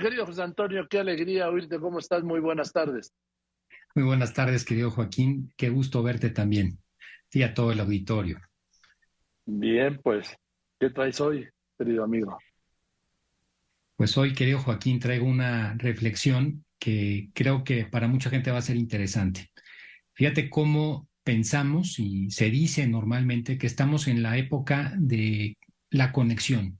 Querido José Antonio, qué alegría oírte. ¿Cómo estás? Muy buenas tardes. Muy buenas tardes, querido Joaquín. Qué gusto verte también. Y a todo el auditorio. Bien, pues, ¿qué traes hoy, querido amigo? Pues hoy, querido Joaquín, traigo una reflexión que creo que para mucha gente va a ser interesante. Fíjate cómo pensamos y se dice normalmente que estamos en la época de la conexión.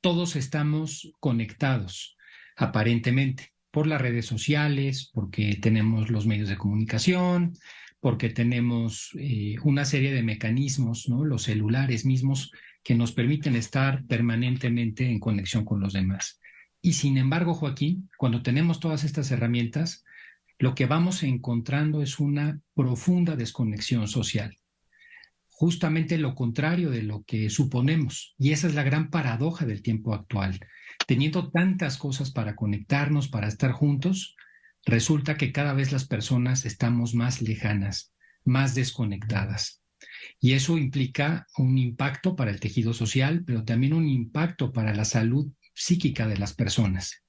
Todos estamos conectados, aparentemente, por las redes sociales, porque tenemos los medios de comunicación, porque tenemos eh, una serie de mecanismos, ¿no? los celulares mismos, que nos permiten estar permanentemente en conexión con los demás. Y sin embargo, Joaquín, cuando tenemos todas estas herramientas, lo que vamos encontrando es una profunda desconexión social. Justamente lo contrario de lo que suponemos. Y esa es la gran paradoja del tiempo actual. Teniendo tantas cosas para conectarnos, para estar juntos, resulta que cada vez las personas estamos más lejanas, más desconectadas. Y eso implica un impacto para el tejido social, pero también un impacto para la salud psíquica de las personas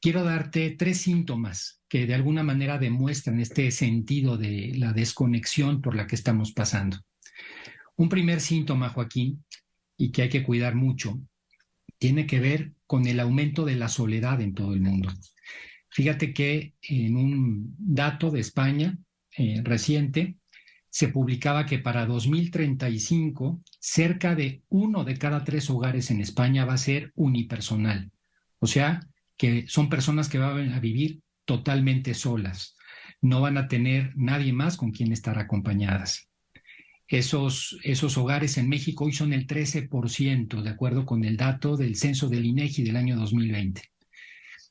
quiero darte tres síntomas que de alguna manera demuestran este sentido de la desconexión por la que estamos pasando. Un primer síntoma, Joaquín, y que hay que cuidar mucho, tiene que ver con el aumento de la soledad en todo el mundo. Fíjate que en un dato de España eh, reciente se publicaba que para 2035 cerca de uno de cada tres hogares en España va a ser unipersonal. O sea, que son personas que van a vivir totalmente solas, no van a tener nadie más con quien estar acompañadas. Esos, esos hogares en México hoy son el 13%, de acuerdo con el dato del censo del INEGI del año 2020.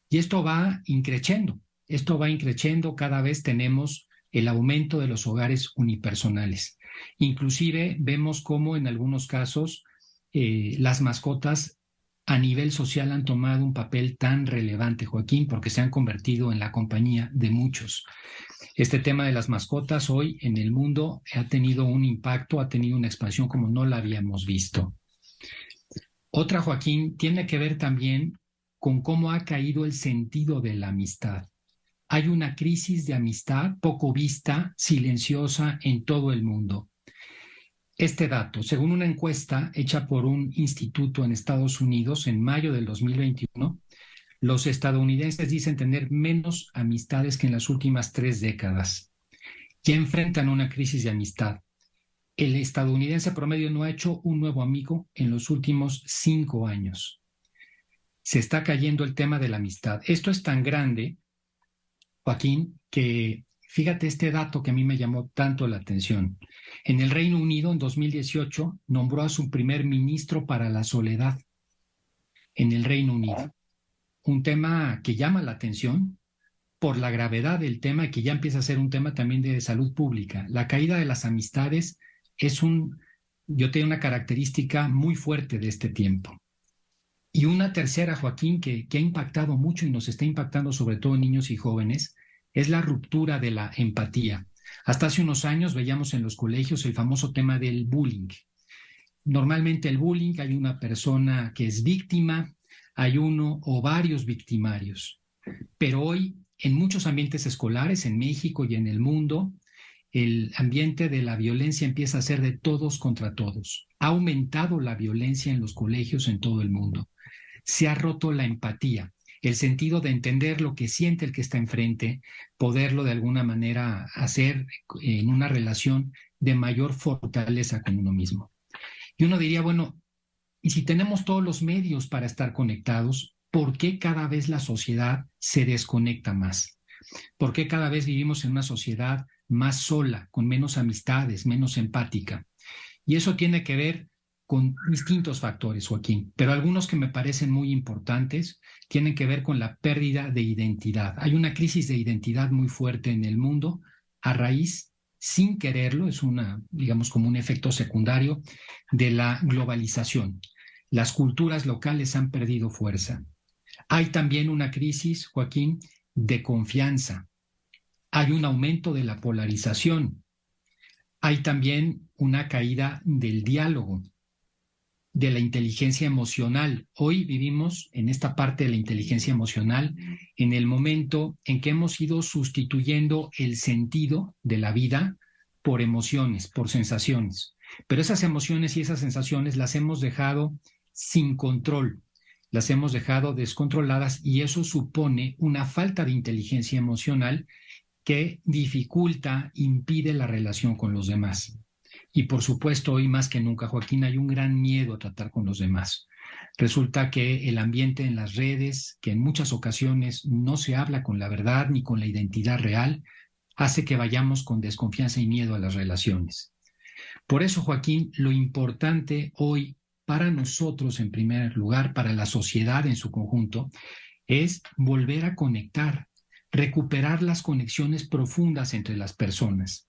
Y esto va increciendo, esto va increciendo, cada vez tenemos el aumento de los hogares unipersonales. Inclusive vemos cómo en algunos casos eh, las mascotas a nivel social han tomado un papel tan relevante, Joaquín, porque se han convertido en la compañía de muchos. Este tema de las mascotas hoy en el mundo ha tenido un impacto, ha tenido una expansión como no la habíamos visto. Otra, Joaquín, tiene que ver también con cómo ha caído el sentido de la amistad. Hay una crisis de amistad poco vista, silenciosa en todo el mundo este dato, según una encuesta hecha por un instituto en Estados Unidos en mayo del 2021, los estadounidenses dicen tener menos amistades que en las últimas tres décadas. Ya enfrentan una crisis de amistad. El estadounidense promedio no ha hecho un nuevo amigo en los últimos cinco años. Se está cayendo el tema de la amistad. Esto es tan grande, Joaquín, que Fíjate este dato que a mí me llamó tanto la atención. En el Reino Unido, en 2018, nombró a su primer ministro para la soledad en el Reino Unido. Un tema que llama la atención por la gravedad del tema que ya empieza a ser un tema también de salud pública. La caída de las amistades es un, yo tengo una característica muy fuerte de este tiempo. Y una tercera, Joaquín, que, que ha impactado mucho y nos está impactando sobre todo en niños y jóvenes, es la ruptura de la empatía. Hasta hace unos años veíamos en los colegios el famoso tema del bullying. Normalmente el bullying hay una persona que es víctima, hay uno o varios victimarios. Pero hoy en muchos ambientes escolares, en México y en el mundo, el ambiente de la violencia empieza a ser de todos contra todos. Ha aumentado la violencia en los colegios en todo el mundo. Se ha roto la empatía el sentido de entender lo que siente el que está enfrente, poderlo de alguna manera hacer en una relación de mayor fortaleza con uno mismo. Y uno diría, bueno, y si tenemos todos los medios para estar conectados, ¿por qué cada vez la sociedad se desconecta más? ¿Por qué cada vez vivimos en una sociedad más sola, con menos amistades, menos empática? Y eso tiene que ver con distintos factores, Joaquín, pero algunos que me parecen muy importantes tienen que ver con la pérdida de identidad. Hay una crisis de identidad muy fuerte en el mundo a raíz, sin quererlo, es una, digamos, como un efecto secundario de la globalización. Las culturas locales han perdido fuerza. Hay también una crisis, Joaquín, de confianza. Hay un aumento de la polarización. Hay también una caída del diálogo de la inteligencia emocional. Hoy vivimos en esta parte de la inteligencia emocional en el momento en que hemos ido sustituyendo el sentido de la vida por emociones, por sensaciones. Pero esas emociones y esas sensaciones las hemos dejado sin control, las hemos dejado descontroladas y eso supone una falta de inteligencia emocional que dificulta, impide la relación con los demás. Y por supuesto, hoy más que nunca, Joaquín, hay un gran miedo a tratar con los demás. Resulta que el ambiente en las redes, que en muchas ocasiones no se habla con la verdad ni con la identidad real, hace que vayamos con desconfianza y miedo a las relaciones. Por eso, Joaquín, lo importante hoy para nosotros, en primer lugar, para la sociedad en su conjunto, es volver a conectar, recuperar las conexiones profundas entre las personas.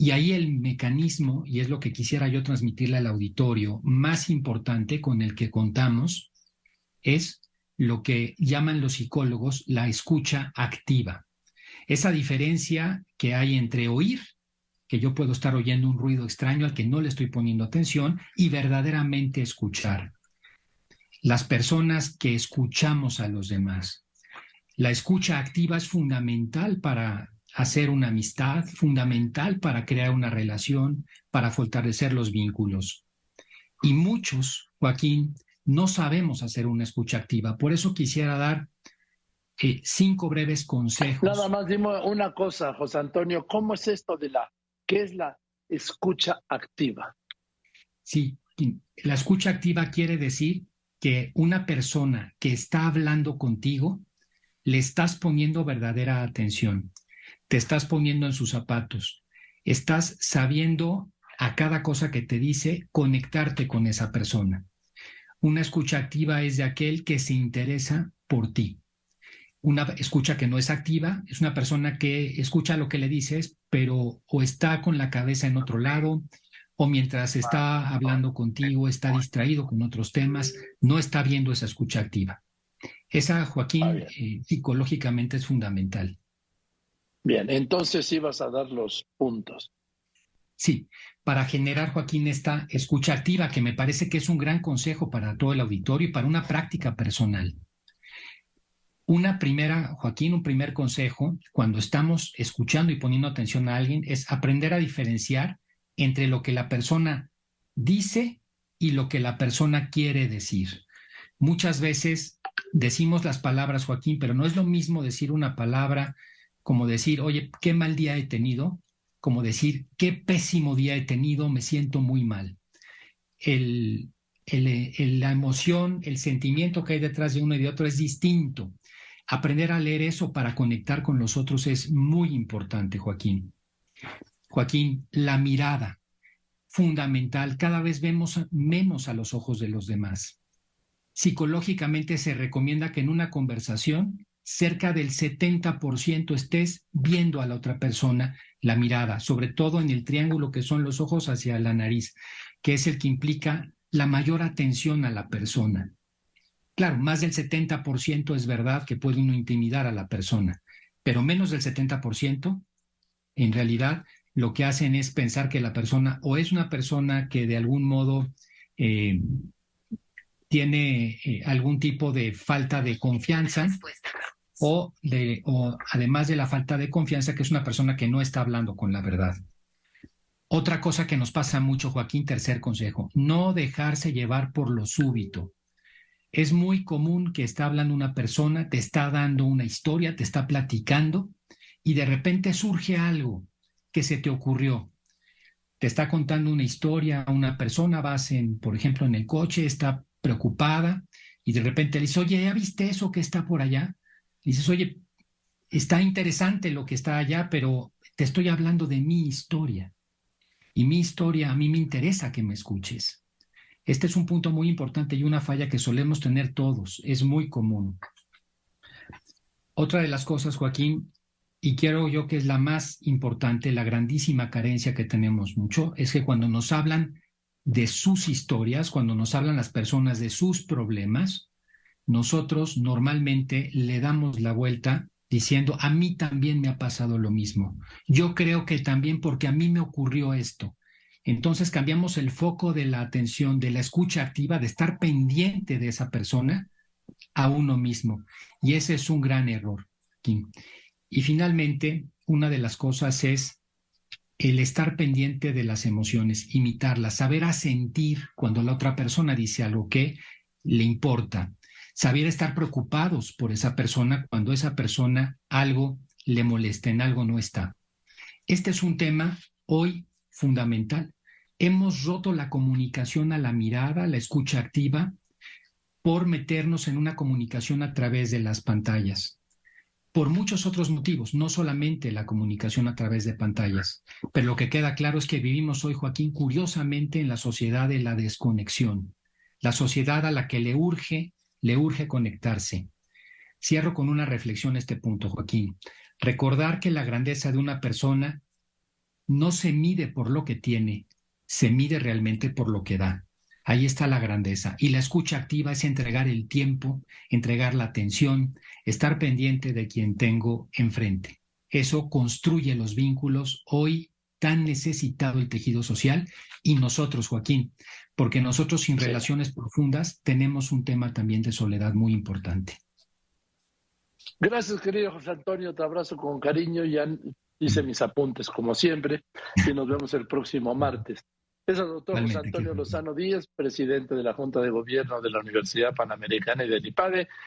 Y ahí el mecanismo, y es lo que quisiera yo transmitirle al auditorio, más importante con el que contamos, es lo que llaman los psicólogos la escucha activa. Esa diferencia que hay entre oír, que yo puedo estar oyendo un ruido extraño al que no le estoy poniendo atención, y verdaderamente escuchar. Las personas que escuchamos a los demás. La escucha activa es fundamental para hacer una amistad, fundamental para crear una relación, para fortalecer los vínculos. Y muchos, Joaquín, no sabemos hacer una escucha activa. Por eso quisiera dar eh, cinco breves consejos. Nada más dime una cosa, José Antonio, ¿cómo es esto de la, qué es la escucha activa? Sí, la escucha activa quiere decir que una persona que está hablando contigo, le estás poniendo verdadera atención te estás poniendo en sus zapatos, estás sabiendo a cada cosa que te dice conectarte con esa persona. Una escucha activa es de aquel que se interesa por ti. Una escucha que no es activa es una persona que escucha lo que le dices, pero o está con la cabeza en otro lado, o mientras está hablando contigo está distraído con otros temas, no está viendo esa escucha activa. Esa, Joaquín, eh, psicológicamente es fundamental. Bien, entonces ibas a dar los puntos. Sí, para generar, Joaquín, esta escucha activa, que me parece que es un gran consejo para todo el auditorio y para una práctica personal. Una primera, Joaquín, un primer consejo cuando estamos escuchando y poniendo atención a alguien es aprender a diferenciar entre lo que la persona dice y lo que la persona quiere decir. Muchas veces decimos las palabras, Joaquín, pero no es lo mismo decir una palabra como decir, oye, qué mal día he tenido, como decir, qué pésimo día he tenido, me siento muy mal. El, la emoción, el sentimiento que hay detrás de uno y de otro es distinto. Aprender a leer eso para conectar con los otros es muy importante, Joaquín. Joaquín, la mirada, fundamental. Cada vez vemos menos a los ojos de los demás. Psicológicamente se recomienda que en una conversación cerca del 70% estés viendo a la otra persona la mirada, sobre todo en el triángulo que son los ojos hacia la nariz, que es el que implica la mayor atención a la persona. Claro, más del 70% es verdad que puede uno intimidar a la persona, pero menos del 70%, en realidad, lo que hacen es pensar que la persona o es una persona que de algún modo eh, tiene eh, algún tipo de falta de confianza o, de, o además de la falta de confianza, que es una persona que no está hablando con la verdad. Otra cosa que nos pasa mucho, Joaquín, tercer consejo, no dejarse llevar por lo súbito. Es muy común que está hablando una persona, te está dando una historia, te está platicando y de repente surge algo que se te ocurrió. Te está contando una historia, una persona, vas en, por ejemplo, en el coche, está preocupada y de repente le dice, oye, ¿ya viste eso que está por allá? Dices, oye, está interesante lo que está allá, pero te estoy hablando de mi historia. Y mi historia, a mí me interesa que me escuches. Este es un punto muy importante y una falla que solemos tener todos. Es muy común. Otra de las cosas, Joaquín, y quiero yo que es la más importante, la grandísima carencia que tenemos mucho, es que cuando nos hablan de sus historias, cuando nos hablan las personas de sus problemas, nosotros normalmente le damos la vuelta diciendo, a mí también me ha pasado lo mismo. Yo creo que también porque a mí me ocurrió esto. Entonces cambiamos el foco de la atención, de la escucha activa, de estar pendiente de esa persona a uno mismo. Y ese es un gran error. Y finalmente, una de las cosas es el estar pendiente de las emociones, imitarlas, saber asentir cuando la otra persona dice algo que le importa, saber estar preocupados por esa persona cuando esa persona algo le molesta, en algo no está. Este es un tema hoy fundamental. Hemos roto la comunicación a la mirada, la escucha activa, por meternos en una comunicación a través de las pantallas por muchos otros motivos, no solamente la comunicación a través de pantallas. Pero lo que queda claro es que vivimos hoy, Joaquín, curiosamente en la sociedad de la desconexión, la sociedad a la que le urge, le urge conectarse. Cierro con una reflexión este punto, Joaquín. Recordar que la grandeza de una persona no se mide por lo que tiene, se mide realmente por lo que da. Ahí está la grandeza. Y la escucha activa es entregar el tiempo, entregar la atención, estar pendiente de quien tengo enfrente. Eso construye los vínculos hoy tan necesitado el tejido social y nosotros, Joaquín, porque nosotros sin relaciones profundas tenemos un tema también de soledad muy importante. Gracias, querido José Antonio, te abrazo con cariño, ya hice mis apuntes como siempre y nos vemos el próximo martes. Es el doctor José Antonio Lozano Díaz, presidente de la Junta de Gobierno de la Universidad Panamericana y del IPADE.